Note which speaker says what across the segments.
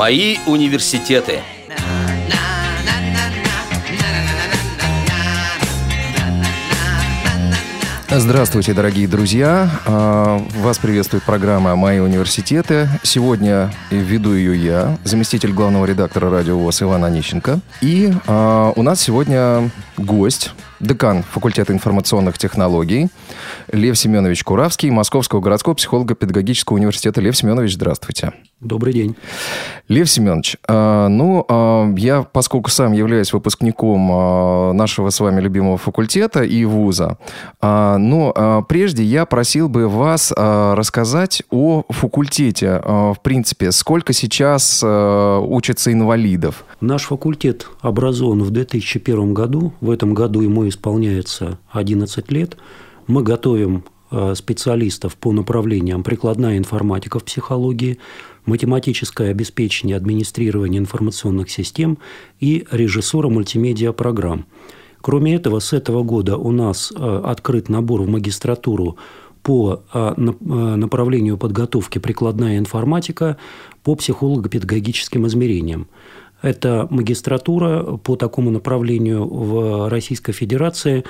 Speaker 1: Мои университеты.
Speaker 2: Здравствуйте, дорогие друзья! А, вас приветствует программа «Мои университеты». Сегодня веду ее я, заместитель главного редактора радио ВОЗ Иван Онищенко. И а, у нас сегодня гость, декан факультета информационных технологий Лев Семенович Куравский, Московского городского психолого-педагогического университета. Лев Семенович, здравствуйте.
Speaker 3: Добрый день.
Speaker 2: Лев Семенович, э, ну, э, я, поскольку сам являюсь выпускником э, нашего с вами любимого факультета и вуза, но э, прежде я просил бы вас рассказать о факультете. В принципе, сколько сейчас учатся инвалидов?
Speaker 3: Наш факультет образован в 2001 году. В этом году ему исполняется 11 лет. Мы готовим э, специалистов по направлениям прикладная информатика в психологии, математическое обеспечение администрирования информационных систем и режиссура мультимедиа программ. Кроме этого, с этого года у нас э, открыт набор в магистратуру по э, направлению подготовки прикладная информатика по психолого-педагогическим измерениям. Это магистратура по такому направлению в Российской Федерации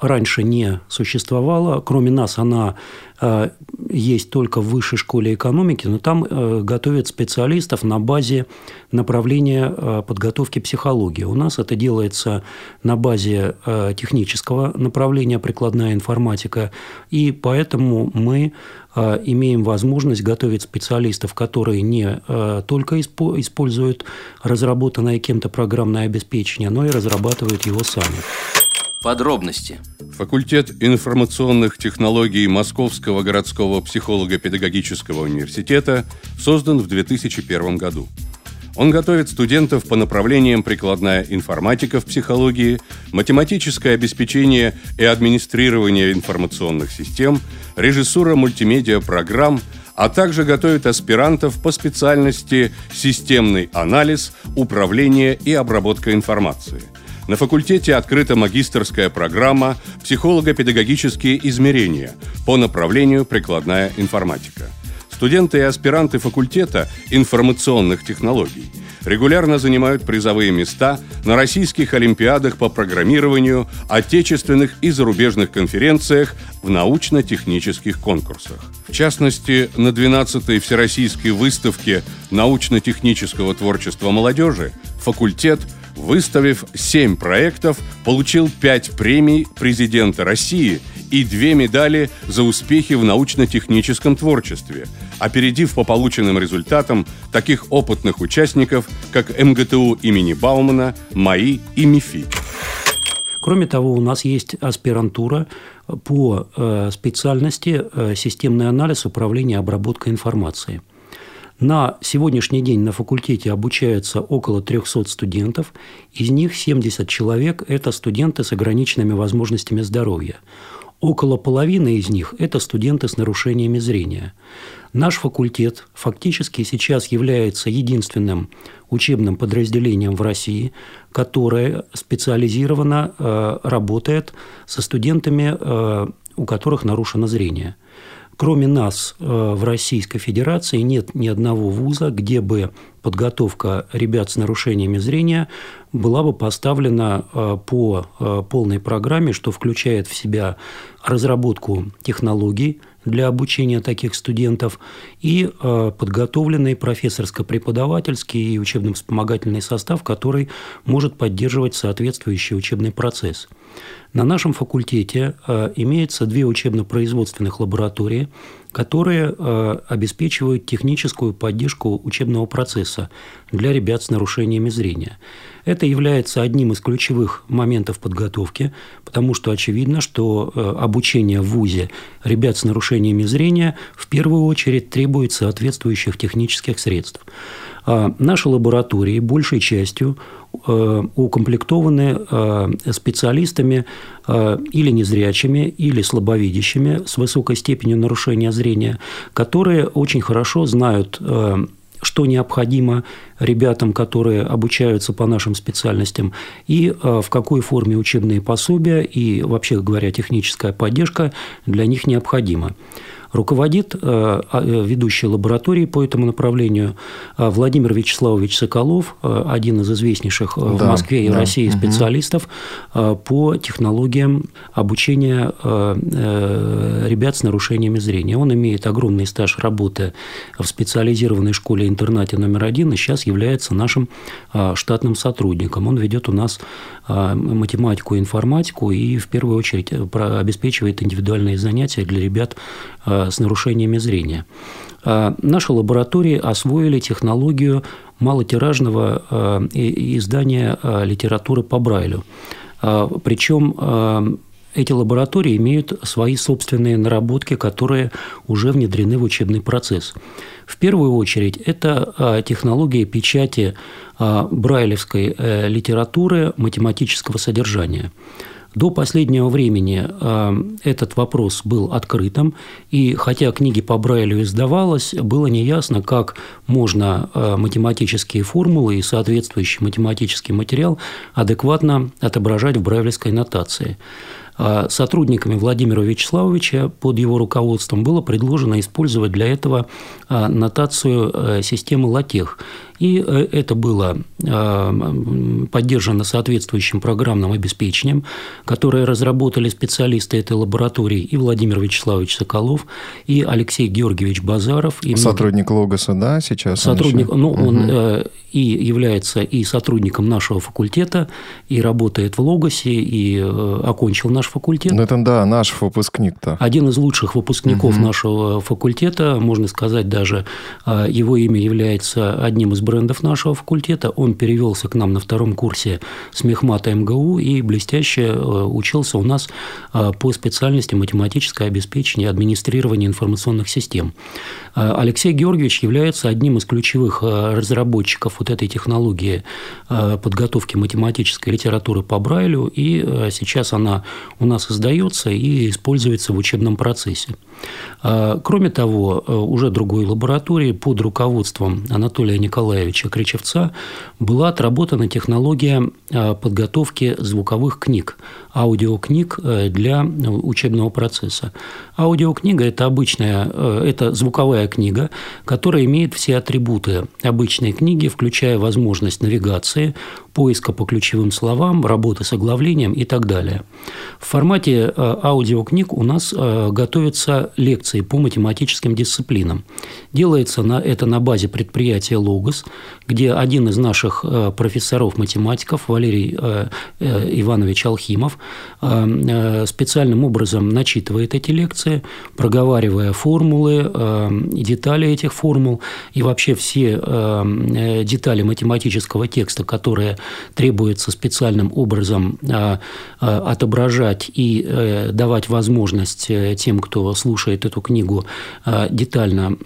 Speaker 3: раньше не существовала. Кроме нас она э, есть только в высшей школе экономики, но там э, готовят специалистов на базе направления э, подготовки психологии. У нас это делается на базе технического направления прикладная информатика, и поэтому мы имеем возможность готовить специалистов, которые не только используют разработанное кем-то программное обеспечение, но и разрабатывают его сами.
Speaker 1: Подробности.
Speaker 4: Факультет информационных технологий Московского городского психолого-педагогического университета создан в 2001 году. Он готовит студентов по направлениям прикладная информатика в психологии, математическое обеспечение и администрирование информационных систем, режиссура мультимедиа программ, а также готовит аспирантов по специальности системный анализ, управление и обработка информации – на факультете открыта магистрская программа «Психолого-педагогические измерения» по направлению «Прикладная информатика». Студенты и аспиранты факультета информационных технологий регулярно занимают призовые места на российских олимпиадах по программированию, отечественных и зарубежных конференциях в научно-технических конкурсах. В частности, на 12-й Всероссийской выставке научно-технического творчества молодежи факультет – выставив 7 проектов, получил 5 премий президента России и 2 медали за успехи в научно-техническом творчестве, опередив по полученным результатам таких опытных участников, как МГТУ имени Баумана, МАИ и МИФИ.
Speaker 3: Кроме того, у нас есть аспирантура по э, специальности э, системный анализ управления обработкой информации – на сегодняшний день на факультете обучаются около 300 студентов, из них 70 человек – это студенты с ограниченными возможностями здоровья. Около половины из них – это студенты с нарушениями зрения. Наш факультет фактически сейчас является единственным учебным подразделением в России, которое специализированно э, работает со студентами, э, у которых нарушено зрение. Кроме нас э, в Российской Федерации нет ни одного вуза, где бы подготовка ребят с нарушениями зрения была бы поставлена э, по э, полной программе, что включает в себя разработку технологий для обучения таких студентов и подготовленный профессорско-преподавательский и учебно-вспомогательный состав, который может поддерживать соответствующий учебный процесс. На нашем факультете э, имеется две учебно-производственных лаборатории, которые э, обеспечивают техническую поддержку учебного процесса для ребят с нарушениями зрения. Это является одним из ключевых моментов подготовки, потому что очевидно, что э, обучение в ВУЗе ребят с нарушениями зрения в первую очередь требует соответствующих технических средств. А наши лаборатории большей частью укомплектованы э, специалистами э, или незрячими, или слабовидящими с высокой степенью нарушения зрения, которые очень хорошо знают что необходимо ребятам, которые обучаются по нашим специальностям, и в какой форме учебные пособия и, вообще говоря, техническая поддержка для них необходима. Руководит а, ведущий лаборатории по этому направлению Владимир Вячеславович Соколов, один из известнейших да, в Москве и да. России специалистов угу. по технологиям обучения ребят с нарушениями зрения. Он имеет огромный стаж работы в специализированной школе-интернате номер один и сейчас является нашим штатным сотрудником. Он ведет у нас математику и информатику и в первую очередь обеспечивает индивидуальные занятия для ребят с нарушениями зрения. Наши лаборатории освоили технологию малотиражного издания литературы по Брайлю. Причем эти лаборатории имеют свои собственные наработки, которые уже внедрены в учебный процесс. В первую очередь, это технология печати брайлевской э, литературы математического содержания. До последнего времени этот вопрос был открытым, и хотя книги по Брайлю издавалось, было неясно, как можно математические формулы и соответствующий математический материал адекватно отображать в брайлевской нотации. А сотрудниками Владимира Вячеславовича под его руководством было предложено использовать для этого нотацию э, системы латех. И э, это было а, поддержано соответствующим программным обеспечением, которое разработали специалисты этой лаборатории и Владимир Вячеславович Соколов, и Алексей Георгиевич Базаров. И
Speaker 2: Сотрудник Логоса, да, сейчас?
Speaker 3: Сотрудник, он ну, он угу. и является и сотрудником нашего факультета, и работает в Логосе, и окончил наш факультет.
Speaker 2: Ну, это, да, наш выпускник-то.
Speaker 3: Один из лучших выпускников угу. нашего факультета, можно сказать, даже его имя является одним из брендов нашего факультета. Он перевелся к нам на втором курсе с мехмата МГУ и блестяще э, учился у нас э, по специальности математическое обеспечение и администрирование информационных систем. Э, Алексей Георгиевич является одним из ключевых разработчиков вот этой технологии подготовки математической литературы по Брайлю, и сейчас она у нас издается и используется в учебном процессе. Кроме того, уже другой лаборатории под руководством Анатолия Николаевича Николаевича Кричевца была отработана технология э, подготовки звуковых книг, аудиокниг э, для учебного процесса. Аудиокнига – это обычная, э, это звуковая книга, которая имеет все атрибуты обычной книги, включая возможность навигации, поиска по ключевым словам, работы с оглавлением и так далее. В формате аудиокниг у нас готовятся лекции по математическим дисциплинам. Делается это на базе предприятия «Логос», где один из наших э, профессоров-математиков, Валерий э, э, Иванович Алхимов, специальным образом начитывает эти лекции, проговаривая формулы, детали этих формул и вообще все детали математического текста, которые требуется специальным образом отображать и давать возможность тем, кто слушает эту книгу, детально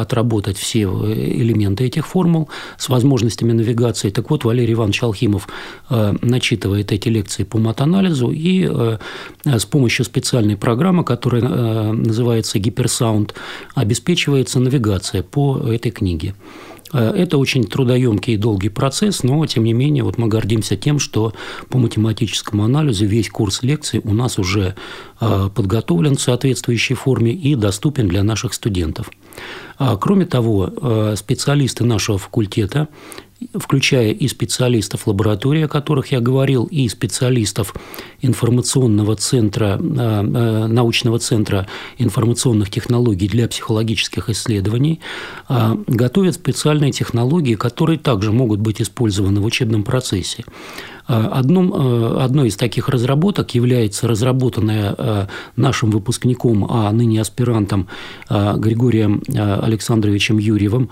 Speaker 3: отработать все элементы этих формул, с возможностями навигации. Так вот, Валерий Иванович Алхимов э, начитывает эти лекции по матанализу и э, с помощью специальной программы, которая э, называется «Гиперсаунд», обеспечивается навигация по этой книге. Это очень трудоемкий и долгий процесс, но, тем не менее, вот мы гордимся тем, что по математическому анализу весь курс лекций у нас уже подготовлен в соответствующей форме и доступен для наших студентов. А, кроме того, э, специалисты нашего факультета включая и специалистов лаборатории, о которых я говорил, и специалистов информационного центра, э, э, научного центра информационных технологий для психологических исследований, готовят специальные технологии, которые также могут быть использованы в учебном процессе. Одном, э, одной из таких разработок является разработанная э, нашим выпускником, а ныне аспирантом э, Григорием Александровичем Юрьевым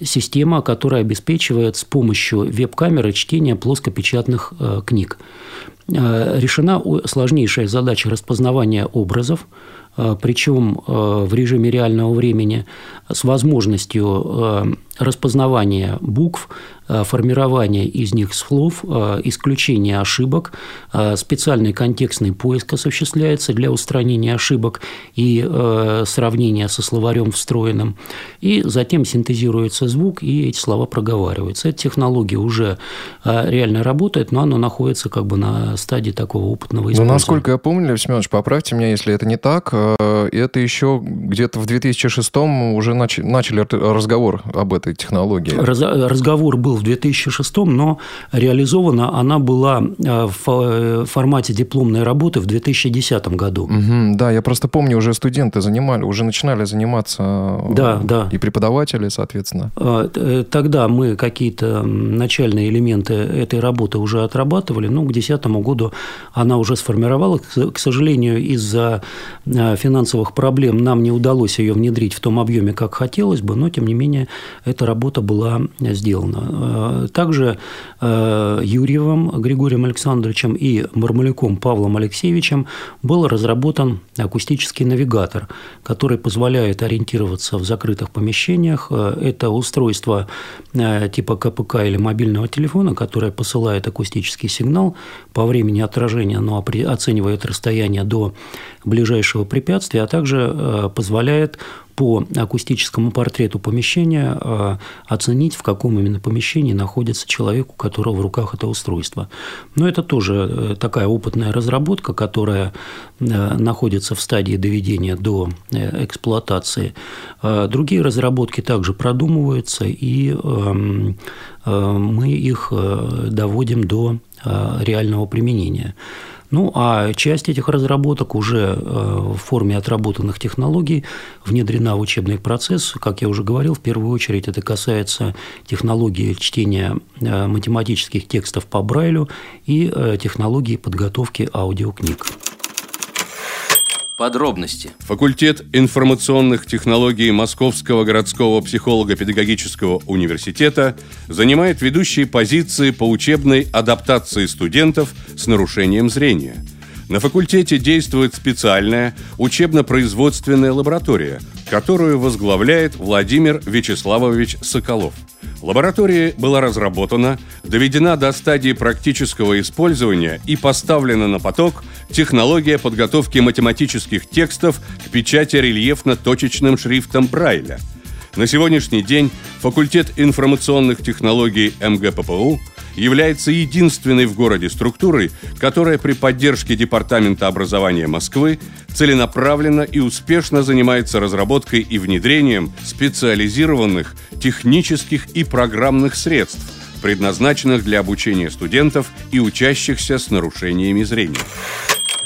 Speaker 3: система, которая обеспечивает с помощью веб-камеры чтение плоскопечатных книг. Решена сложнейшая задача распознавания образов, причем в режиме реального времени с возможностью распознавания букв, формирование из них слов, исключение ошибок, специальный контекстный поиск осуществляется для устранения ошибок и сравнения со словарем встроенным, и затем синтезируется звук, и эти слова проговариваются. Эта технология уже реально работает, но она находится как бы на стадии такого опытного
Speaker 2: использования. Ну, насколько я помню, Лев Семенович, поправьте меня, если это не так, это еще где-то в 2006 уже начали разговор об этой технологии.
Speaker 3: Раз, разговор был в 2006, но реализована она была э, в э, формате дипломной работы в 2010 году.
Speaker 2: Угу, да, я просто помню, уже студенты занимали, уже начинали заниматься
Speaker 3: э, да, да.
Speaker 2: и преподаватели, соответственно.
Speaker 3: Тогда мы какие-то начальные элементы этой работы уже отрабатывали, но к 2010 году она уже сформировалась. К сожалению, из-за финансовых проблем нам не удалось ее внедрить в том объеме, как хотелось бы, но, тем не менее, эта работа была сделана. Э, также э, Юрьевым Григорием Александровичем и Мармалюком Павлом Алексеевичем был разработан акустический навигатор, который позволяет ориентироваться в закрытых помещениях. Э, это устройство типа КПК или мобильного телефона, которое посылает акустический сигнал по времени отражения, но оценивает расстояние до ближайшего препятствия, а также позволяет по акустическому портрету помещения э, оценить, в каком именно помещении находится человек, у которого в руках это устройство. Но это тоже э, такая опытная разработка, которая э, находится в стадии доведения до эксплуатации. Другие разработки также продумываются, и эм, мы их доводим до реального применения. Ну, а часть этих разработок уже э, в форме отработанных технологий внедрена в учебный процесс. Как я уже говорил, в первую очередь это касается технологии чтения э, математических текстов по Брайлю и э, технологии подготовки аудиокниг.
Speaker 1: Подробности.
Speaker 4: Факультет информационных технологий Московского городского психолого-педагогического университета занимает ведущие позиции по учебной адаптации студентов с нарушением зрения. На факультете действует специальная учебно-производственная лаборатория, которую возглавляет Владимир Вячеславович Соколов – Лаборатория была разработана, доведена до стадии практического использования и поставлена на поток технология подготовки математических текстов к печати рельефно-точечным шрифтом Брайля. На сегодняшний день факультет информационных технологий МГППУ – является единственной в городе структурой, которая при поддержке Департамента образования Москвы целенаправленно и успешно занимается разработкой и внедрением специализированных технических и программных средств, предназначенных для обучения студентов и учащихся с нарушениями зрения.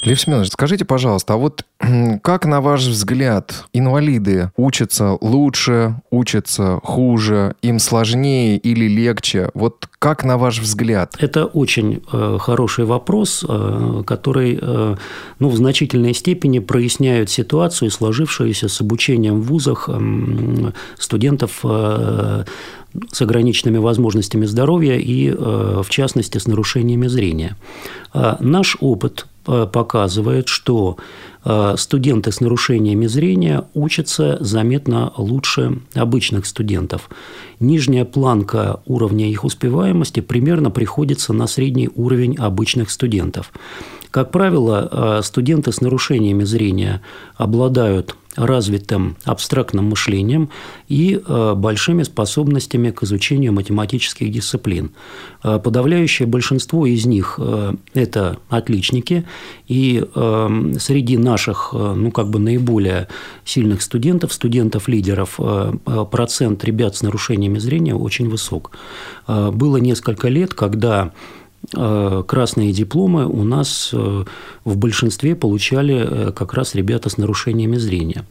Speaker 2: Лев Семенович, скажите, пожалуйста, а вот как, на ваш взгляд, инвалиды учатся лучше, учатся хуже, им сложнее или легче? Вот как, на ваш взгляд?
Speaker 3: Это очень э, хороший вопрос, э, который э, ну, в значительной степени проясняет ситуацию, сложившуюся с обучением в вузах э, студентов э, с ограниченными возможностями здоровья и, э, в частности, с нарушениями зрения. Э, наш опыт показывает, что э, студенты с нарушениями зрения учатся заметно лучше обычных студентов. Нижняя планка уровня их успеваемости примерно приходится на средний уровень обычных студентов. Как правило, э, студенты с нарушениями зрения обладают развитым абстрактным мышлением и э, большими способностями к изучению математических дисциплин. Э, подавляющее большинство из них э, – это отличники, и среди наших, ну, как бы наиболее сильных студентов, студентов-лидеров, процент ребят с нарушениями зрения очень высок. Было несколько лет, когда красные дипломы у нас в большинстве получали э, как раз ребята с нарушениями зрения.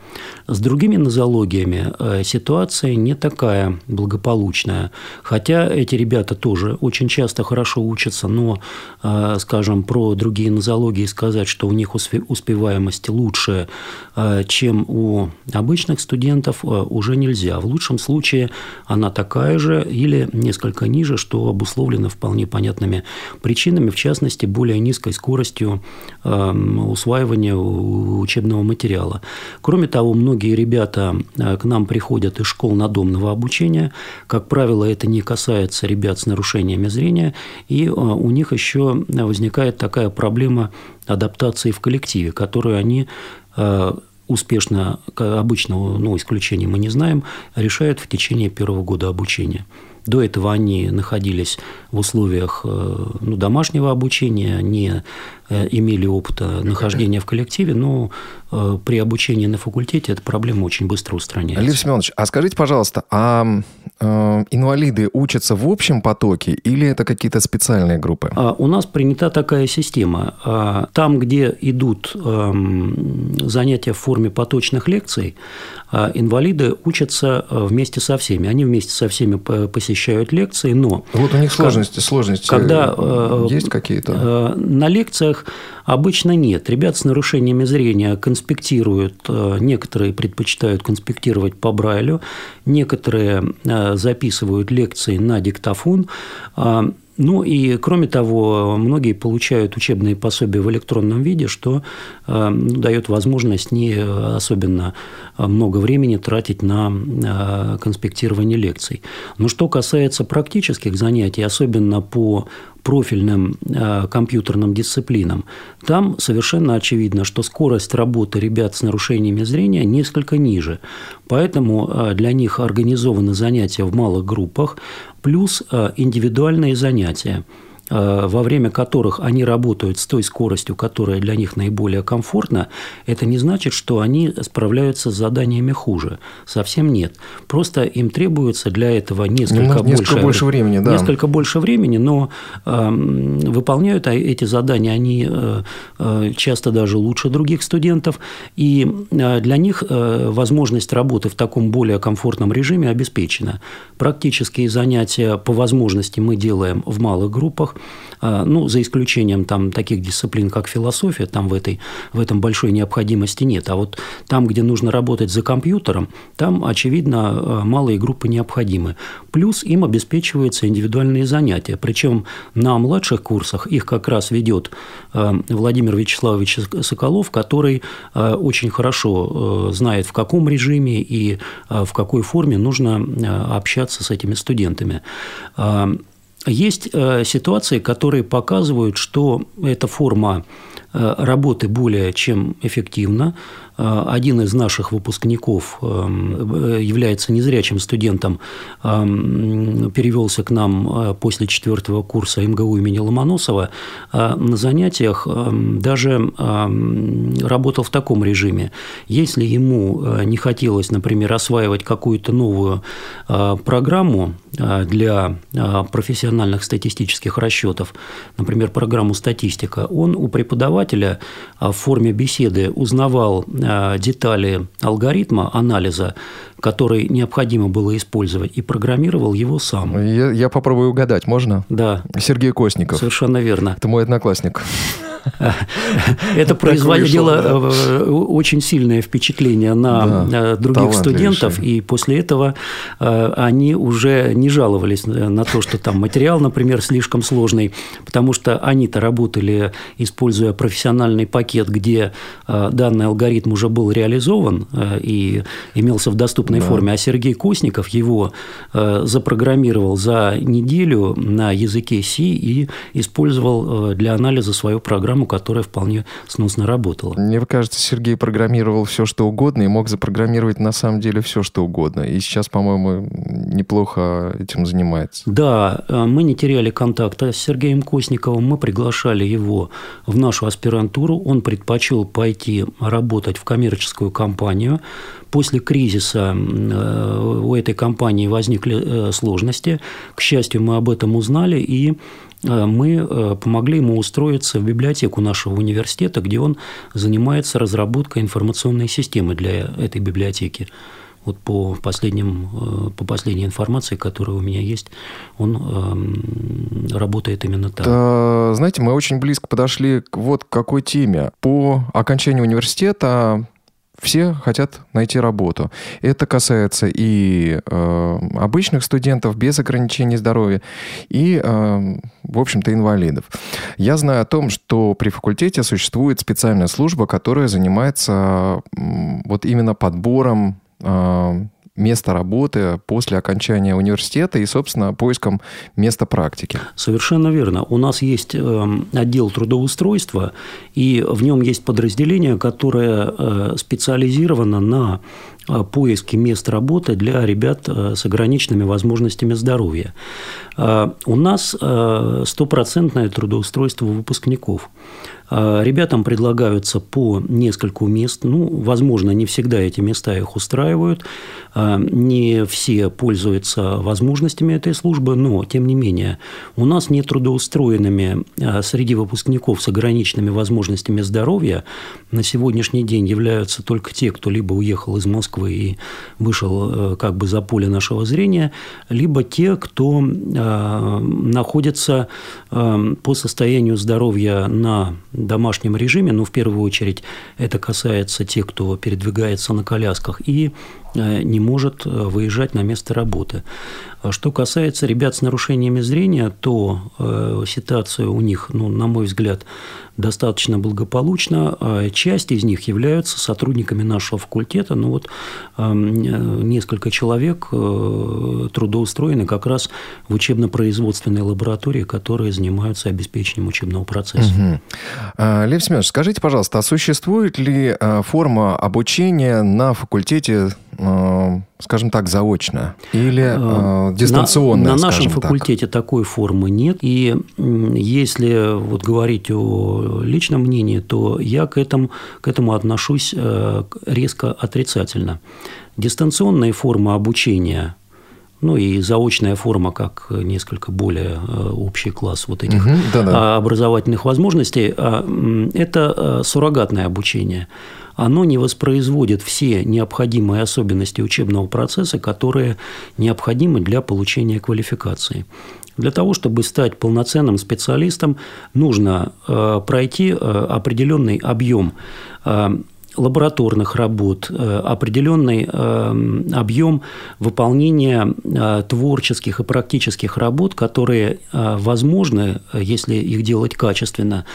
Speaker 3: С другими нозологиями ситуация не такая благополучная. Хотя эти ребята тоже очень часто хорошо учатся, но, скажем, про другие нозологии сказать, что у них успеваемость лучше, чем у обычных студентов, уже нельзя. В лучшем случае она такая же или несколько ниже, что обусловлено вполне понятными причинами, в частности, более низкой скоростью усваивания учебного материала. Кроме того, многие ребята э, к нам приходят из школ надомного обучения. Как правило, это не касается ребят с нарушениями зрения, и у них еще возникает такая проблема адаптации в коллективе, которую они успешно, обычно, ну, исключения мы не знаем, решают в течение первого года обучения. До этого они находились в условиях э, ну, домашнего обучения, не э, имели опыта нахождения в коллективе, но э, при обучении на факультете эта проблема очень быстро устраняется.
Speaker 2: Лев Семенович, а скажите, пожалуйста, а инвалиды учатся в общем потоке или это какие-то специальные группы?
Speaker 3: А, у нас принята такая система. А, там, где идут эм, занятия в форме поточных лекций, а, инвалиды учатся вместе со всеми. Они вместе со всеми посещают лекции, но...
Speaker 2: Вот у них сложности, сложности
Speaker 3: когда,
Speaker 2: э, есть какие-то?
Speaker 3: Э, на лекциях обычно нет. Ребят с нарушениями зрения конспектируют, э, некоторые предпочитают конспектировать по Брайлю, некоторые записывают лекции на диктофон, а, ну и, кроме того, многие получают учебные пособия в электронном виде, что э, дает возможность не особенно много времени тратить на э, конспектирование лекций. Но что касается практических занятий, особенно по профильным э, компьютерным дисциплинам, там совершенно очевидно, что скорость работы ребят с нарушениями зрения несколько ниже. Поэтому э, для них организованы занятия в малых группах, плюс э, индивидуальные занятия – во время которых они работают с той скоростью, которая для них наиболее комфортна, это не значит, что они справляются с заданиями хуже. Совсем нет. Просто им требуется для этого несколько,
Speaker 2: несколько больше, больше времени. Да.
Speaker 3: Несколько больше времени, но э, выполняют эти задания они э, э, часто даже лучше других студентов. И э, для них э, возможность работы в таком более комфортном режиме обеспечена. Практические занятия по возможности мы делаем в малых группах. А, ну, за исключением там таких дисциплин, как философия, там в, этой, в этом большой необходимости нет. А вот там, где нужно работать за компьютером, там, очевидно, а, малые группы необходимы. Плюс им обеспечиваются индивидуальные занятия. Причем на младших курсах их как раз ведет а, Владимир Вячеславович Соколов, который очень хорошо знает, в каком режиме и в какой форме нужно общаться с этими студентами. Есть э, ситуации, которые показывают, что эта форма э, работы более чем эффективна. Э, один из наших выпускников эм, является незрячим студентом, эм, перевелся к нам после четвертого курса МГУ имени Ломоносова. На занятиях эм, даже работал в таком режиме. Если ему не хотелось, например, осваивать какую-то новую программу, а, для а, профессиональных статистических расчетов, например, программу «Статистика», он у преподавателя а, в форме беседы узнавал детали алгоритма анализа, который необходимо было использовать, и программировал его сам.
Speaker 2: Я, я попробую угадать, можно?
Speaker 3: Да.
Speaker 2: Сергей Косников.
Speaker 3: Совершенно верно.
Speaker 2: Это мой одноклассник.
Speaker 3: Это производило э, очень сильное впечатление на э, других студентов, и после этого э, они уже не жаловались на то, что там материал, например, слишком сложный, потому что они-то работали, используя профессиональный пакет, где данный алгоритм уже был реализован и имелся в доступной форме, а Сергей Косников его запрограммировал за неделю на языке C и использовал для анализа свою программу программу, которая вполне сносно работала.
Speaker 2: Мне кажется, Сергей программировал все, что угодно, и мог запрограммировать на самом деле все, что угодно. И сейчас, по-моему, неплохо этим занимается.
Speaker 3: Да, э, мы не теряли контакта с Сергеем Косниковым, мы приглашали его в нашу аспирантуру, он предпочел пойти работать в коммерческую компанию, После кризиса э, у этой компании возникли э, сложности. К счастью, мы об этом узнали, и мы э, помогли ему устроиться в библиотеку нашего университета, где он занимается разработкой информационной системы для этой библиотеки. Вот по, последним, э, по последней информации, которая у меня есть, он эм, работает именно так.
Speaker 2: Да, знаете, мы очень близко подошли к вот какой теме. По окончанию университета все хотят найти работу. Это касается и э, обычных студентов без ограничений здоровья, и, э, в общем-то, инвалидов. Я знаю о том, что при факультете существует специальная служба, которая занимается э, вот именно подбором э, место работы после окончания университета и, собственно, поиском места практики.
Speaker 3: Совершенно верно. У нас есть эм, отдел трудоустройства, и в нем есть подразделение, которое э, специализировано на э, поиске мест работы для ребят э, с ограниченными возможностями здоровья. У нас стопроцентное трудоустройство выпускников. А, ребятам предлагаются по нескольку мест. Ну, возможно, не всегда эти места их устраивают. А, не все пользуются возможностями этой службы, но, тем не менее, у нас нетрудоустроенными а, среди выпускников с ограниченными возможностями здоровья на сегодняшний день являются только те, кто либо уехал из Москвы и вышел как бы за поле нашего зрения, либо те, кто находится по состоянию здоровья на домашнем режиме, но в первую очередь это касается тех, кто передвигается на колясках. И не может э, выезжать на место работы. А что касается ребят с нарушениями зрения, то э, ситуация у них, ну, на мой взгляд, достаточно благополучна. А часть из них являются сотрудниками нашего факультета. Ну вот несколько человек трудоустроены как раз в учебно-производственной лаборатории, которые занимаются обеспечением учебного процесса.
Speaker 2: Угу. Лев Семенович, скажите, пожалуйста, а существует ли форма обучения на факультете Э, скажем так, заочно или э, дистанционно?
Speaker 3: На, на нашем факультете так. такой формы нет. И если вот говорить о личном мнении, то я к этому, к этому отношусь э, резко отрицательно. Дистанционные формы обучения ну и заочная форма как несколько более э, общий класс вот этих угу, да -да. образовательных возможностей, а, это суррогатное обучение оно не воспроизводит все необходимые особенности учебного процесса, которые необходимы для получения квалификации. Для того, чтобы стать полноценным специалистом, нужно э, пройти э, определенный объем э, лабораторных работ, э, определенный э, объем выполнения э, творческих и практических работ, которые возможны, если их делать качественно,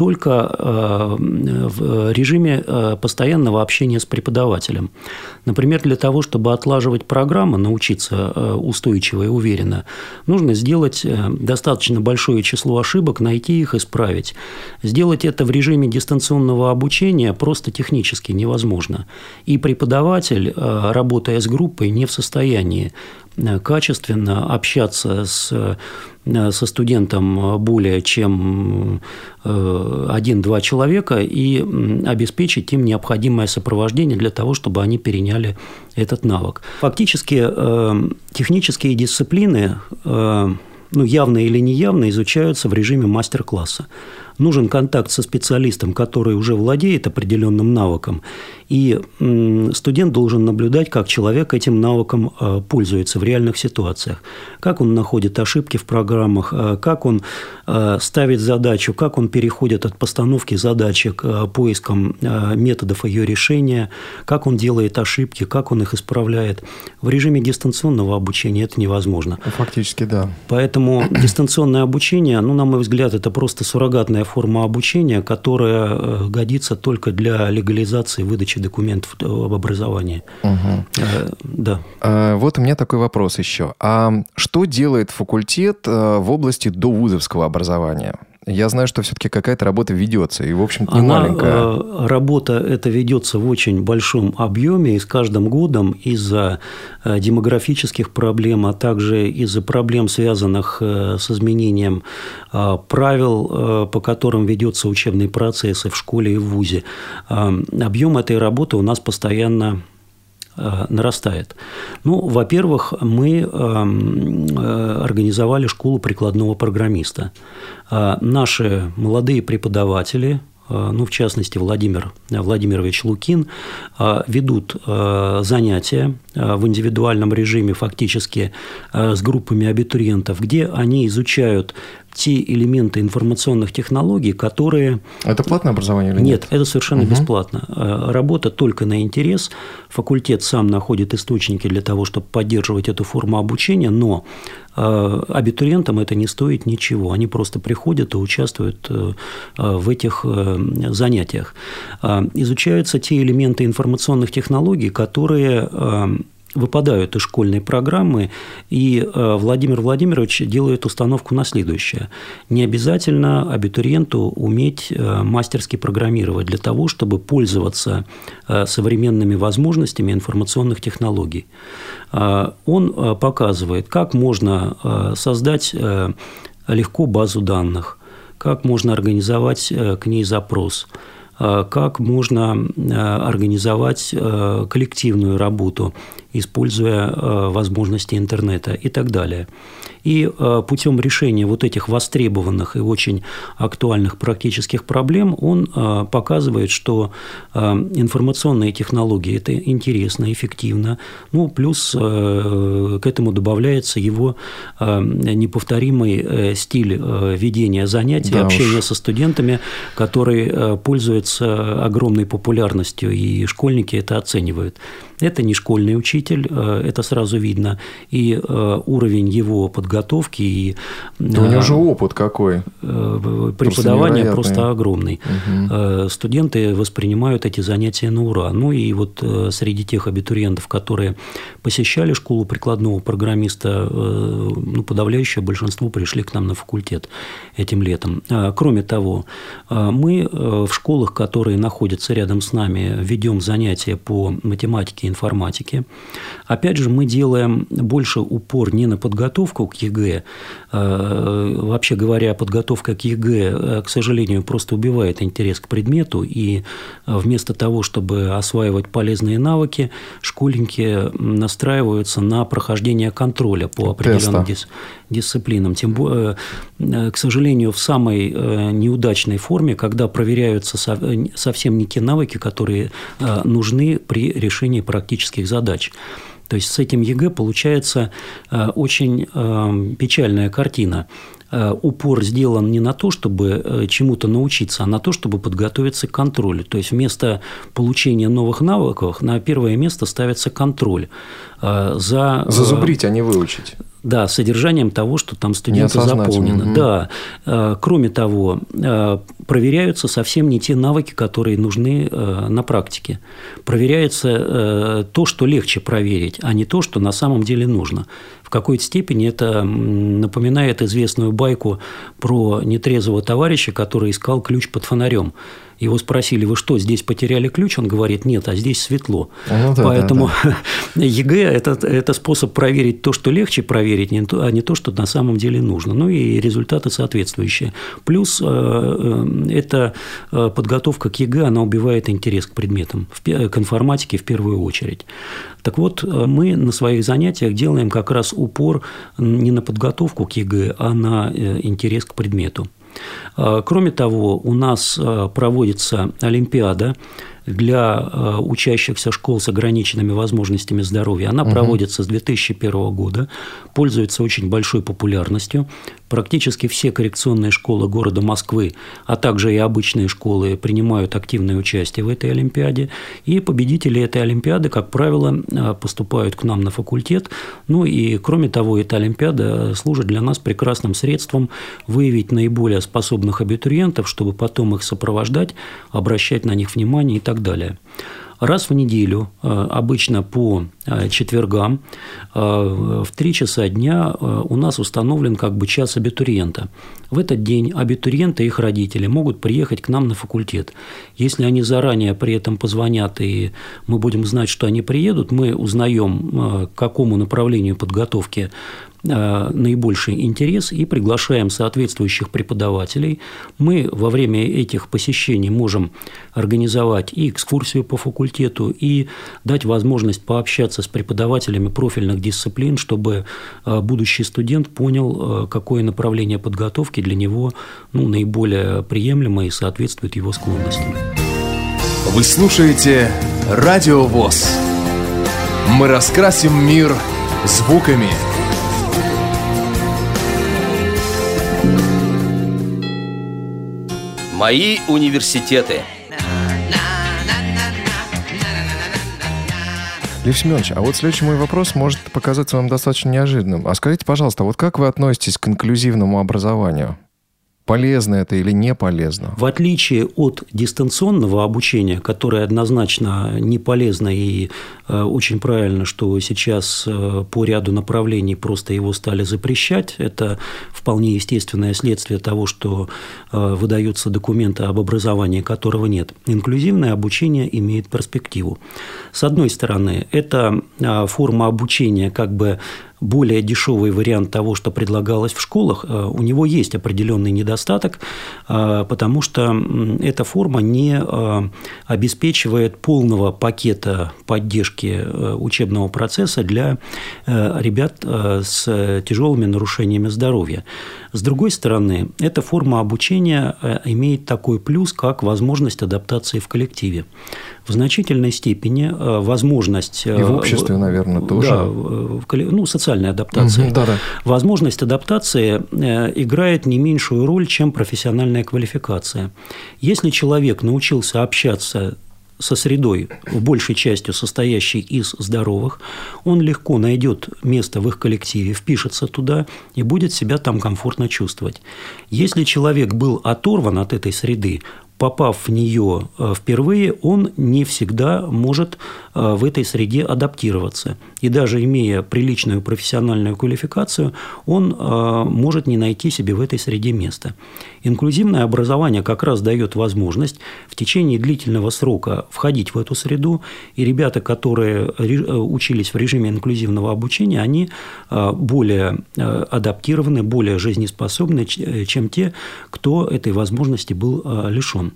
Speaker 3: только в режиме постоянного общения с преподавателем. Например, для того, чтобы отлаживать программы, научиться устойчиво и уверенно, нужно сделать достаточно большое число ошибок, найти их, исправить. Сделать это в режиме дистанционного обучения просто технически невозможно. И преподаватель, э, работая с группой, не в состоянии э, качественно общаться с, э, со студентом более чем один-два человека и обеспечить им необходимое сопровождение для того, чтобы они переняли этот навык. Фактически технические дисциплины ну, явно или неявно изучаются в режиме мастер-класса нужен контакт со специалистом, который уже владеет определенным навыком, и студент должен наблюдать, как человек этим навыком э, пользуется в реальных ситуациях, как он находит ошибки в программах, э, как он э, ставит задачу, как он переходит от постановки задачи к поискам методов ее решения, как он делает ошибки, как он их исправляет. В режиме дистанционного обучения это невозможно.
Speaker 2: Фактически, да.
Speaker 3: Поэтому дистанционное обучение, ну, на мой взгляд, это просто суррогатная форма обучения, которая годится только для легализации выдачи документов об образовании. Угу.
Speaker 2: Да. Вот у меня такой вопрос еще. А что делает факультет э, в области довузовского образования? Я знаю, что все-таки какая-то работа ведется, и, в общем-то, не Она, маленькая.
Speaker 3: Э, работа эта ведется в очень большом объеме, и с каждым годом из-за э, демографических проблем, а также из-за проблем, связанных э, с изменением правил, по которым ведется учебный процесс и в школе, и в ВУЗе, объем этой работы у нас постоянно нарастает. Ну, во-первых, мы организовали школу прикладного программиста. Наши молодые преподаватели, ну, в частности, Владимир Владимирович Лукин, ведут занятия в индивидуальном режиме фактически с группами абитуриентов, где они изучают те элементы информационных технологий, которые...
Speaker 2: Это платное образование или нет?
Speaker 3: Нет, это совершенно угу. бесплатно. Э, работа только на интерес. Факультет сам находит источники для того, чтобы поддерживать эту форму обучения, но э, абитуриентам это не стоит ничего. Они просто приходят и участвуют э, в этих занятиях. Изучаются те элементы информационных технологий, которые выпадают из школьной программы, и э, Владимир Владимирович делает установку на следующее. Не обязательно абитуриенту уметь э, мастерски программировать для того, чтобы пользоваться э, современными возможностями информационных технологий. Он показывает, как можно создать легко базу данных, как можно организовать к ней запрос – как можно организовать коллективную работу, используя возможности интернета и так далее. И путем решения вот этих востребованных и очень актуальных практических проблем он показывает, что информационные технологии – это интересно, эффективно. Ну, плюс к этому добавляется его неповторимый стиль ведения занятий, да общения уж. со студентами, который пользуется пользуется огромной популярностью, и школьники это оценивают. Это не школьный учитель, э, это сразу видно, и э, уровень его подготовки и
Speaker 2: да у него же опыт какой
Speaker 3: э, преподавания просто, просто огромный. Угу. Студенты воспринимают эти занятия на ура. Ну и вот среди тех абитуриентов, которые посещали школу прикладного программиста, ну, подавляющее большинство пришли к нам на факультет этим летом. Кроме того, мы в школах, которые находятся рядом с нами, ведем занятия по математике информатики. Опять же, мы делаем больше упор не на подготовку к ЕГЭ. Э, вообще говоря, подготовка к ЕГЭ, э, к сожалению, просто убивает интерес к предмету, и э, вместо того, чтобы осваивать полезные навыки, школьники настраиваются на прохождение контроля по определенным дис дисциплинам. Тем более, к сожалению, в самой неудачной форме, когда проверяются совсем не те навыки, которые нужны при решении практических задач. То есть с этим ЕГЭ получается э, очень э, печальная картина. Э, упор сделан не на то, чтобы чему-то научиться, а на то, чтобы подготовиться к контролю. То есть вместо получения новых навыков на первое место ставится контроль. За...
Speaker 2: Зазубрить, а не выучить.
Speaker 3: Да, содержанием того, что там студенты заполнено. Угу. Да. Э, кроме того, э, проверяются совсем не те навыки, которые нужны э, на практике. Проверяется то, что легче проверить, а не то, что на самом деле нужно. В какой-то степени это напоминает известную байку про нетрезвого товарища, который искал ключ под фонарем. Его спросили, вы что, здесь потеряли ключ? Он говорит, нет, а здесь светло. Ну, да, Поэтому да, да. ЕГЭ это, – это способ проверить то, что легче проверить, а не то, что на самом деле нужно. Ну и результаты соответствующие. Плюс э, э, эта э, подготовка к ЕГЭ, она убивает интерес к предметам, к информатике в первую очередь. Так вот, мы на своих занятиях делаем как раз упор не на подготовку к ЕГЭ, а на интерес к предмету. А, кроме того, у нас а, проводится Олимпиада для а, учащихся школ с ограниченными возможностями здоровья. Она угу. проводится с 2001 года, пользуется очень большой популярностью. Практически все коррекционные школы города Москвы, а также и обычные школы принимают активное участие в этой Олимпиаде. И победители этой Олимпиады, как правило, поступают к нам на факультет. Ну и, кроме того, эта Олимпиада служит для нас прекрасным средством выявить наиболее способных абитуриентов, чтобы потом их сопровождать, обращать на них внимание и так далее. Раз в неделю, э, обычно по э, четвергам, э, в 3 часа дня у нас установлен как бы час абитуриента. В этот день абитуриенты и их родители могут приехать к нам на факультет. Если они заранее при этом позвонят, и мы будем знать, что они приедут, мы узнаем, к какому направлению подготовки наибольший интерес и приглашаем соответствующих преподавателей. Мы во время этих посещений можем организовать и экскурсию по факультету, и дать возможность пообщаться с преподавателями профильных дисциплин, чтобы э, будущий студент понял, э, какое направление подготовки для него ну, наиболее приемлемо и соответствует его склонностям.
Speaker 5: Вы слушаете «Радио ВОЗ». Мы раскрасим мир звуками –
Speaker 1: Мои университеты.
Speaker 2: Лев Семенович, а вот следующий мой вопрос может показаться вам достаточно неожиданным. А скажите, пожалуйста, вот как вы относитесь к инклюзивному образованию? Полезно это или не полезно?
Speaker 3: В отличие от дистанционного обучения, которое однозначно не полезно и э, очень правильно, что сейчас э, по ряду направлений просто его стали запрещать, это вполне естественное следствие того, что э, выдаются документы об образовании, которого нет. Инклюзивное обучение имеет перспективу. С одной стороны, это форма обучения как бы более дешевый вариант того, что предлагалось в школах, э, у него есть определенный недостаток, э, потому что эта форма не э, обеспечивает полного пакета поддержки учебного процесса для ребят с тяжелыми нарушениями здоровья. С другой стороны, эта форма обучения имеет такой плюс, как возможность адаптации в коллективе. В значительной степени возможность...
Speaker 2: И в обществе, наверное, тоже. Да,
Speaker 3: ну, социальная социальной адаптации. Угу, да, да. Возможность адаптации э, играет не меньшую роль, чем профессиональная квалификация. Если человек научился общаться со средой, большей частью состоящей из здоровых, он легко найдет место в их коллективе, впишется туда и будет себя там комфортно чувствовать. Если человек был оторван от этой среды, попав в нее э, впервые, он не всегда может в этой среде адаптироваться. И даже имея приличную профессиональную квалификацию, он э, может не найти себе в этой среде места. Инклюзивное образование как раз дает возможность в течение длительного срока входить в эту среду, и ребята, которые учились в режиме инклюзивного обучения, они более адаптированы, более жизнеспособны, чем те, кто этой возможности был лишен.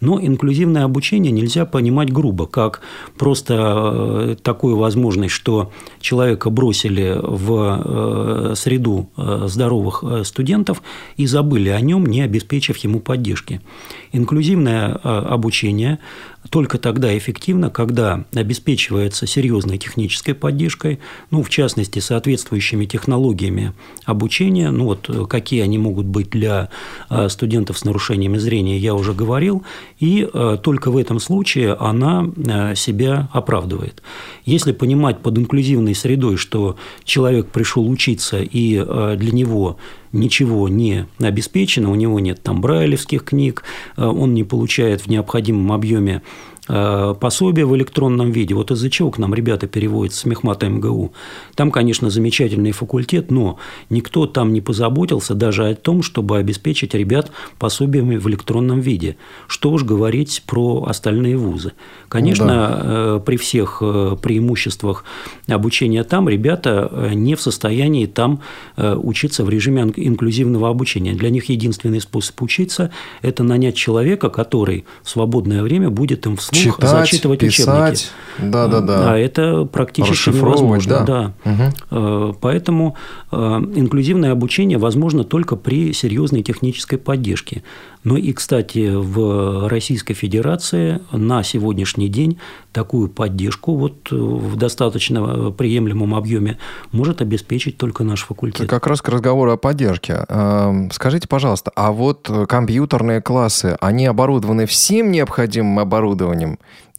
Speaker 3: Но инклюзивное обучение нельзя понимать грубо, как просто э, такую возможность, что человека бросили в э, среду э, здоровых студентов и забыли о нем, не обеспечив ему поддержки. Инклюзивное обучение только тогда эффективно, когда обеспечивается серьезной технической поддержкой, ну, в частности, соответствующими технологиями обучения, ну, вот какие они могут быть для студентов с нарушениями зрения, я уже говорил, и э, только в этом случае она э, себя оправдывает. Если понимать под инклюзивной средой, что человек пришел учиться, и э, для него ничего не обеспечено, у него нет там брайлевских книг, он не получает в необходимом объеме Э, пособие в электронном виде. Вот из-за чего к нам ребята переводят с Мехмата МГУ. Там, конечно, замечательный факультет, но никто там не позаботился даже о том, чтобы обеспечить ребят пособиями в электронном виде. Что уж говорить про остальные вузы. Конечно, да. Э, при всех э, преимуществах обучения там ребята не в состоянии там учиться в режиме инклюзивного обучения. Для них единственный способ учиться – это нанять человека, который в свободное время будет им вслух
Speaker 2: вслух Читать, зачитывать писать, учебники. Да, да, да.
Speaker 3: Да, это практически невозможно. Да. Да. Угу. Поэтому э, инклюзивное обучение возможно только при серьезной технической поддержке. Ну и, кстати, в Российской Федерации на сегодняшний день такую поддержку вот в достаточно приемлемом объеме может обеспечить только наш факультет. Это
Speaker 2: как раз к разговору о поддержке. Эм, скажите, пожалуйста, а вот компьютерные классы, они оборудованы всем необходимым оборудованием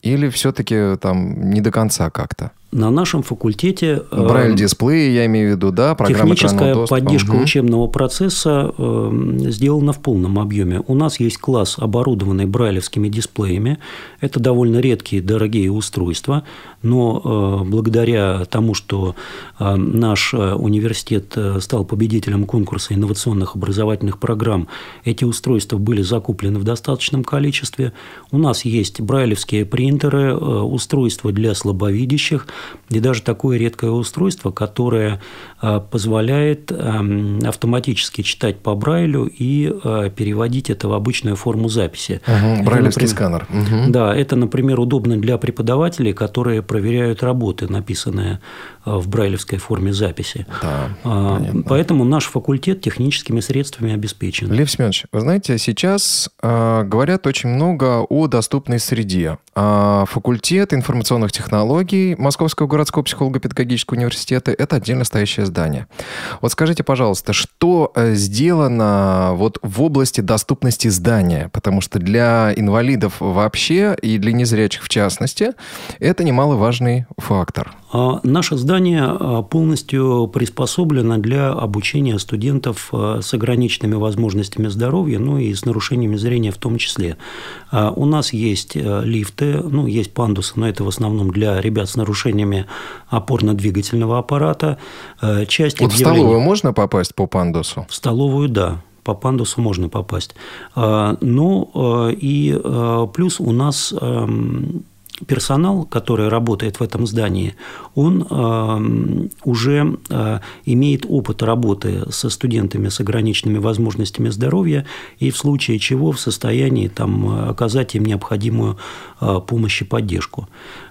Speaker 2: или все-таки там не до конца как-то?
Speaker 3: На нашем факультете...
Speaker 2: Э, Брайль-дисплеи, я имею в виду, да,
Speaker 3: программа Техническая поддержка угу. учебного процесса э, сделана в полном объеме. У нас есть класс, оборудованный брайлевскими дисплеями. Это довольно редкие, дорогие устройства, но э, благодаря тому, что наш университет стал победителем конкурса инновационных образовательных программ, эти устройства были закуплены в достаточном количестве. У нас есть брайлевские принтеры, устройства для слабовидящих – и даже такое редкое устройство, которое а, позволяет автоматически читать по Брайлю и а, переводить это в обычную форму записи.
Speaker 2: Угу, брайлевский сканер.
Speaker 3: Угу. Да, это, например, удобно для преподавателей, которые проверяют работы, написанные а, в брайлевской форме записи. Да, Поэтому наш факультет техническими средствами обеспечен.
Speaker 2: Лев Семенович, вы знаете, сейчас э, говорят очень много о доступной среде. Факультет информационных технологий Московского Московского городского психолого-педагогического университета, это отдельно стоящее здание. Вот скажите, пожалуйста, что э, сделано вот в области доступности здания? Потому что для инвалидов вообще и для незрячих в частности это немаловажный фактор.
Speaker 3: А наше здание а, полностью приспособлено для обучения студентов а, с ограниченными возможностями здоровья, ну и с нарушениями зрения в том числе. У нас есть лифты, ну, есть пандусы, но это в основном для ребят с нарушениями опорно-двигательного аппарата.
Speaker 2: Часть вот объявлений... в столовую можно попасть по пандусу?
Speaker 3: В столовую, да по пандусу можно попасть. Ну и плюс у нас персонал, который работает в этом здании, он э, уже э, имеет опыт работы со студентами с ограниченными возможностями здоровья и в случае чего в состоянии там, оказать им необходимую э, помощь и поддержку.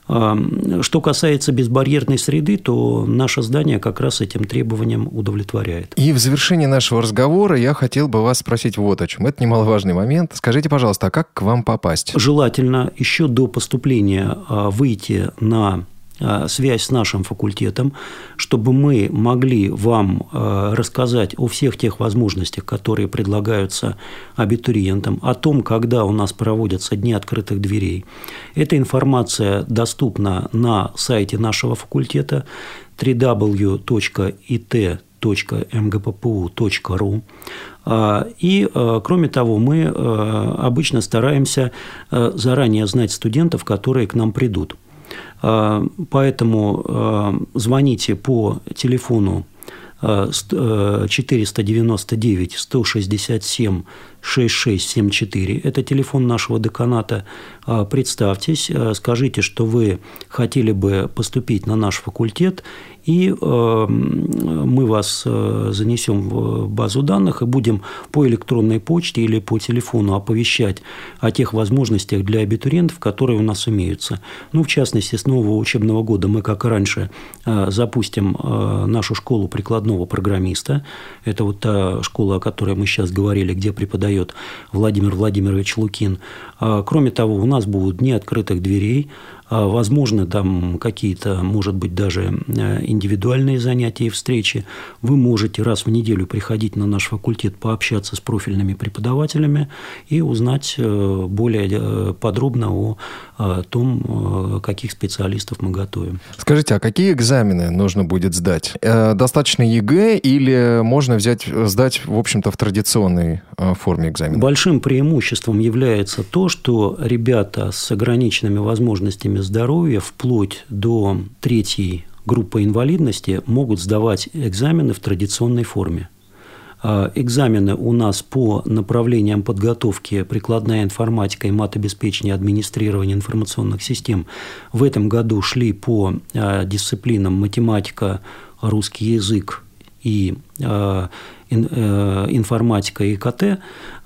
Speaker 3: Что касается безбарьерной среды, то наше здание как раз этим требованиям удовлетворяет.
Speaker 2: И в завершении нашего разговора я хотел бы вас спросить вот о чем. Это немаловажный момент. Скажите, пожалуйста, а как к вам попасть?
Speaker 3: Желательно еще до поступления а, выйти на связь с нашим факультетом, чтобы мы могли вам э, рассказать о всех тех возможностях, которые предлагаются абитуриентам, о том, когда у нас проводятся дни открытых дверей. Эта информация доступна на сайте нашего факультета www.it.mgppu.ru э, и, кроме того, мы обычно стараемся заранее знать студентов, которые к нам придут. А, поэтому а, звоните по телефону 499 167 6674. Это телефон нашего деканата. А, представьтесь, скажите, что вы хотели бы поступить на наш факультет, и э, мы вас э, занесем в базу данных и будем по электронной почте или по телефону оповещать о тех возможностях для абитуриентов, которые у нас имеются. Ну, в частности, с нового учебного года мы, как и раньше, э, запустим нашу школу прикладного программиста. Это вот та школа, о которой мы сейчас говорили, где преподает Владимир Владимирович Лукин. А, кроме того, у нас будут дни открытых дверей, возможно, там какие-то, может быть, даже э, индивидуальные занятия и встречи. Вы можете раз в неделю приходить на наш факультет, пообщаться с профильными преподавателями и узнать э, более э, подробно о том, каких специалистов мы готовим.
Speaker 2: Скажите, а какие экзамены нужно будет сдать? Достаточно ЕГЭ или можно взять, сдать, в общем-то, в традиционной форме экзамена?
Speaker 3: Большим преимуществом является то, что ребята с ограниченными возможностями состояниями здоровья вплоть до третьей группы инвалидности могут сдавать экзамены в традиционной форме. А, экзамены у нас по направлениям подготовки прикладная информатика и матобеспечение администрирования информационных систем в этом году шли по а, дисциплинам математика, русский язык и а, Э, информатика и ИКТ,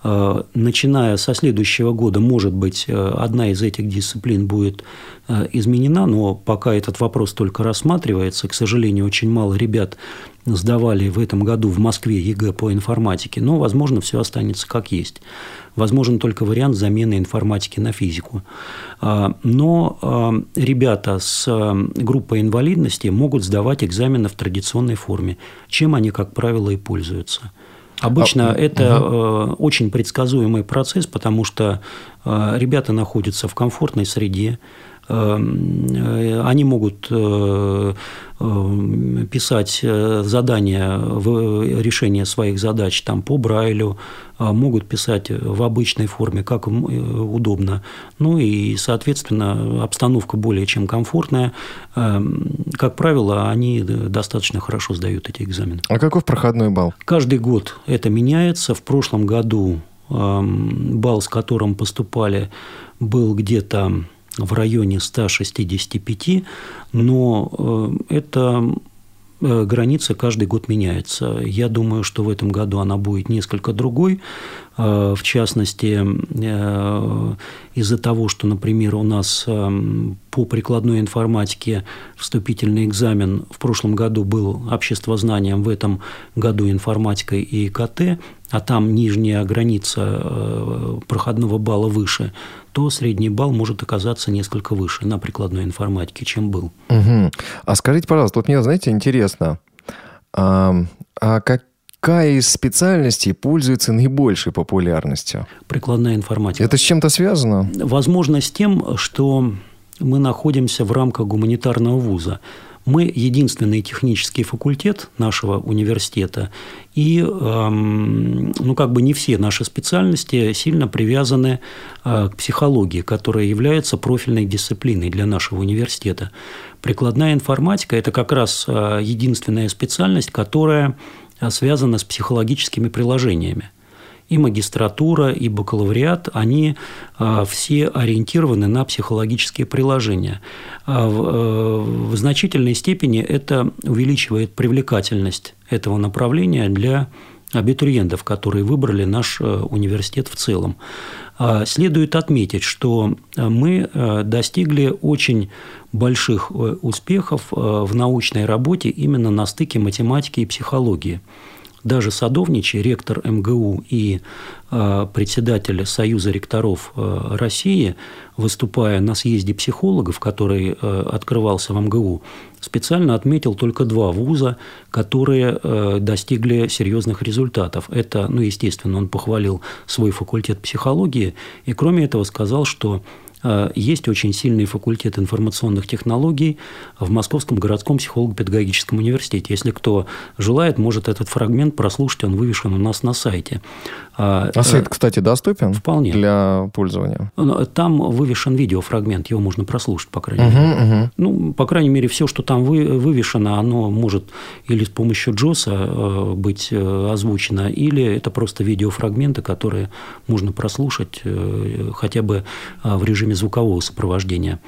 Speaker 3: э, начиная со следующего года, может быть, э, одна из этих дисциплин будет изменена, но пока этот вопрос только рассматривается. К сожалению, очень мало ребят сдавали в этом году в Москве ЕГЭ по информатике, но, возможно, все останется как есть. Возможен только вариант замены информатики на физику. Но ребята с группой инвалидности могут сдавать экзамены в традиционной форме, чем они, как правило, и пользуются. Обычно а, это угу. очень предсказуемый процесс, потому что ребята находятся в комфортной среде, они могут э, э, писать задания решение своих задач там, по Брайлю, а могут писать в обычной форме, как им удобно. Ну и, соответственно, обстановка более чем комфортная. Эм, как правило, они достаточно хорошо сдают эти экзамены.
Speaker 2: А каков проходной балл?
Speaker 3: Каждый год это меняется. В прошлом году эм, балл, с которым поступали, был где-то в районе 165, но э, это э, граница каждый год меняется. Я думаю, что в этом году она будет несколько другой. В частности, из-за того, что, например, у нас по прикладной информатике вступительный экзамен в прошлом году был обществознанием, в этом году информатикой и ИКТ, а там нижняя граница проходного балла выше, то средний балл может оказаться несколько выше на прикладной информатике, чем был.
Speaker 2: Угу. А скажите, пожалуйста, вот мне, знаете, интересно, а, а какая из специальностей пользуется наибольшей популярностью?
Speaker 3: Прикладная информатика.
Speaker 2: Это с чем-то связано?
Speaker 3: Возможно, с тем, что мы находимся в рамках гуманитарного вуза. Мы единственный технический факультет нашего университета, и эм, ну, как бы не все наши специальности сильно привязаны э, к психологии, которая является профильной дисциплиной для нашего университета. Прикладная информатика – это как раз э, единственная специальность, которая э, связана с психологическими приложениями и магистратура, и бакалавриат, они а, все ориентированы на психологические приложения. А э, в значительной степени это увеличивает привлекательность этого направления для абитуриентов, которые выбрали наш э, университет в целом. А, следует отметить, что мы э, достигли очень больших успехов в научной работе именно на стыке математики и психологии даже Садовничий, ректор МГУ и э, председатель Союза ректоров э, России, выступая на съезде психологов, который э, открывался в МГУ, специально отметил только два вуза, которые достигли серьезных результатов. Это, ну, естественно, он похвалил свой факультет психологии и, кроме этого, сказал, что Э, есть очень сильный факультет информационных технологий в Московском городском психолого-педагогическом университете. Если кто желает, может этот фрагмент прослушать, он вывешен у нас на сайте.
Speaker 2: А, а сайт, э, кстати, доступен?
Speaker 3: Вполне.
Speaker 2: Для пользования?
Speaker 3: Там вывешен видеофрагмент, его можно прослушать, по крайней угу, мере. Угу. Ну, по крайней мере, все, что там вы, вывешено, оно может или с помощью Джоса э, быть озвучено, или это просто видеофрагменты, которые можно прослушать хотя бы в режиме звукового сопровождения.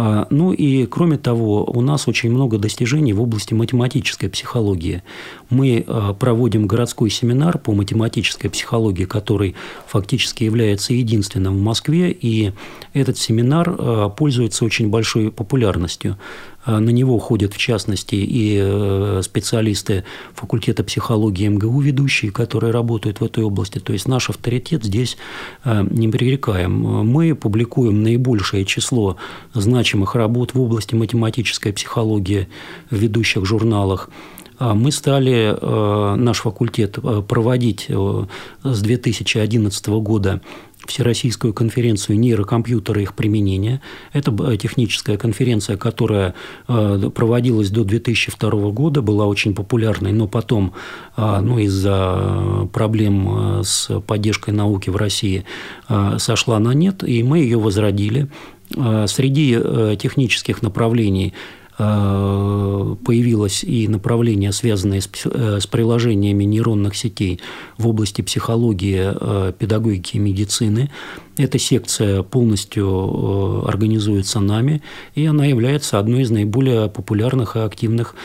Speaker 3: А, ну и кроме того, у нас очень много достижений в области математической психологии. Мы а, проводим городской семинар по математической психологии, который фактически является единственным в Москве, и этот семинар а, пользуется очень большой популярностью. А, на него ходят, в частности, и э, специалисты факультета психологии МГУ, ведущие, которые работают в этой области. То есть наш авторитет здесь э, не пререкаем. Мы публикуем наибольшее число значимых работ в области математической психологии в ведущих журналах а мы стали, э, наш факультет, проводить с 2011 года Всероссийскую конференцию нейрокомпьютера и их применения. Это техническая конференция, которая э, проводилась до 2002 года, была очень популярной, но потом э, ну, из-за проблем э, с поддержкой науки в России сошла на нет, и мы ее возродили. Среди технических направлений Э, появилось и направление, связанное с, э, с приложениями нейронных сетей в области психологии, э, педагогики и медицины. Эта секция полностью организуется нами, и она является одной из наиболее популярных и активных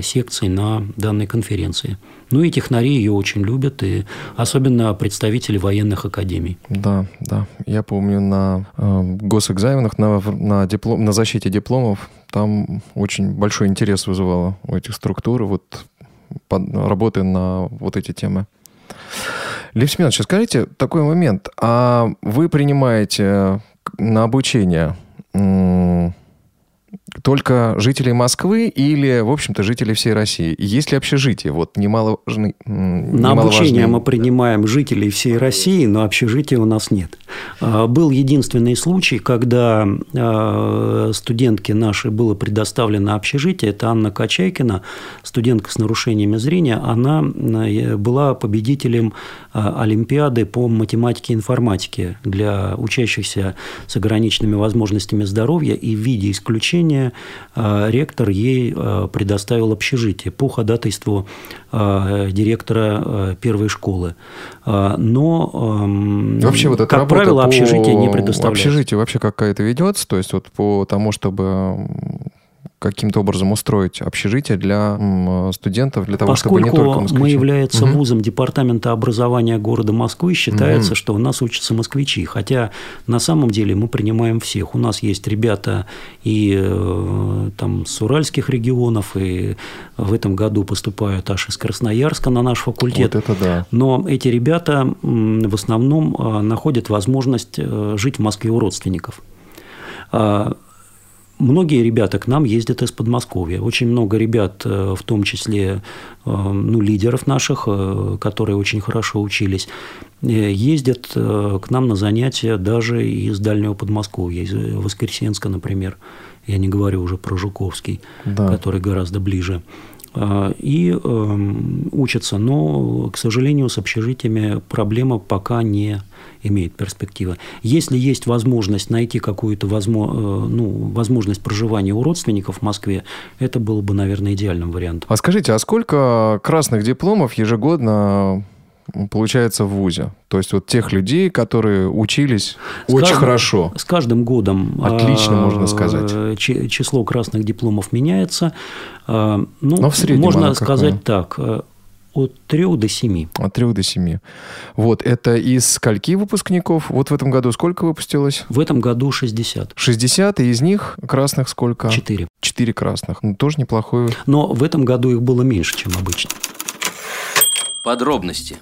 Speaker 3: секций на данной конференции. Ну и технари ее очень любят, и особенно представители военных академий.
Speaker 2: Да, да. Я помню на госэкзаменах, на, на, диплом, на защите дипломов там очень большой интерес вызывало у этих структур, вот под, работы на вот эти темы. Лев Семенович, скажите такой момент. А вы принимаете на обучение только жителей Москвы или, в общем-то, жителей всей России? Есть ли общежитие? Вот немаловажный,
Speaker 3: На обучение мы принимаем жителей всей России, но общежития у нас нет. А, был единственный случай, когда а, студентке нашей было предоставлено общежитие. Это Анна Качайкина, студентка с нарушениями зрения. Она э, была победителем а, Олимпиады по математике и информатике для учащихся с ограниченными возможностями здоровья. И в виде исключения ректор ей предоставил общежитие по ходатайству директора первой школы. Но,
Speaker 2: Вообще вот эта
Speaker 3: как правило, общежитие не предоставляет.
Speaker 2: Общежитие вообще какая-то ведется? То есть вот по тому, чтобы каким-то образом устроить общежитие для студентов, для того,
Speaker 3: Поскольку
Speaker 2: чтобы не только москвичи.
Speaker 3: мы являемся угу. вузом Департамента образования города Москвы, считается, угу. что у нас учатся москвичи. Хотя на самом деле мы принимаем всех. У нас есть ребята и э, там с уральских регионов, и в этом году поступают аж из Красноярска на наш факультет.
Speaker 2: Вот это да.
Speaker 3: Но эти ребята в основном э, находят возможность э, жить в Москве у родственников. Многие ребята к нам ездят из Подмосковья. Очень много ребят, э, в том числе э, ну, лидеров наших, э, которые очень хорошо учились, ездят к нам на занятия даже из дальнего Подмосковья, из Воскресенска, например. Я не говорю уже про Жуковский, да. который гораздо ближе. И учатся. Но, к сожалению, с общежитиями проблема пока не имеет перспективы. Если есть возможность найти какую-то возможно, э, ну, возможность проживания у родственников в Москве, это было бы, наверное, идеальным вариантом.
Speaker 2: А скажите, а сколько красных дипломов ежегодно получается в ВУЗе? То есть вот тех людей, которые учились с очень
Speaker 3: каждым,
Speaker 2: хорошо.
Speaker 3: С каждым годом.
Speaker 2: Отлично, можно сказать.
Speaker 3: Э, число красных дипломов меняется. Э, ну, Но в среднем можно сказать так от 3 до 7.
Speaker 2: От 3 до 7. Вот, это из скольки выпускников? Вот в этом году сколько выпустилось?
Speaker 3: В этом году 60.
Speaker 2: 60, и из них красных сколько?
Speaker 3: 4.
Speaker 2: 4 красных. Ну, тоже неплохое.
Speaker 3: Но в этом году их было меньше, чем обычно.
Speaker 1: Подробности.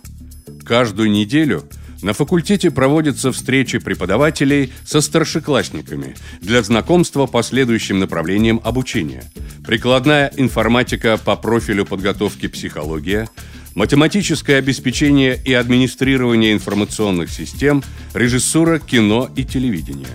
Speaker 4: Каждую неделю на факультете проводятся встречи преподавателей со старшеклассниками для знакомства по следующим направлениям обучения. Прикладная информатика по профилю подготовки психология, математическое обеспечение и администрирование информационных систем, режиссура, кино и телевидение.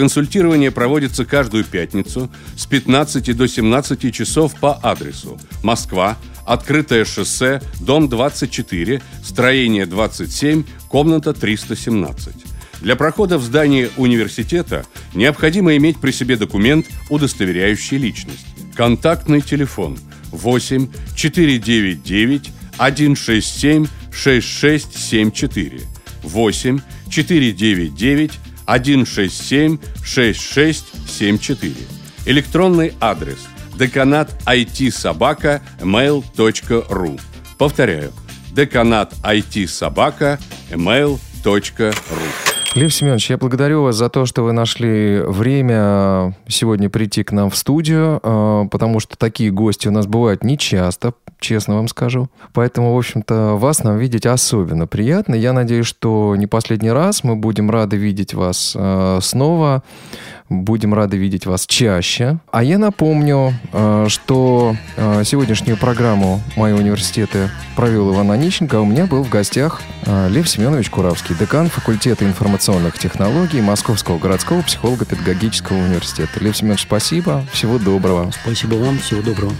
Speaker 4: Консультирование проводится каждую пятницу с 15 до 17 часов по адресу Москва, Открытое шоссе, дом 24, строение 27, комната 317. Для прохода в здание университета необходимо иметь при себе документ, удостоверяющий личность. Контактный телефон 8 499 167 6674 8 499 167 6674. Электронный адрес деканат IT собака mail.ru. Повторяю, деканат IT собака mail.ru.
Speaker 2: Лев Семенович, я благодарю вас за то, что вы нашли время сегодня прийти к нам в студию, э, потому что такие гости у нас бывают нечасто, честно вам скажу. Поэтому, в общем-то, вас нам видеть особенно приятно. Я надеюсь, что не последний раз мы будем рады видеть вас э, снова. Будем рады видеть вас чаще. А я напомню, э, что э, сегодняшнюю программу «Мои университеты» провел Иван Онищенко, а у меня был в гостях э, Лев Семенович Куравский, декан факультета информационных технологий Московского городского психолого-педагогического университета. Лев Семенович, спасибо, всего доброго.
Speaker 3: Спасибо вам, всего доброго.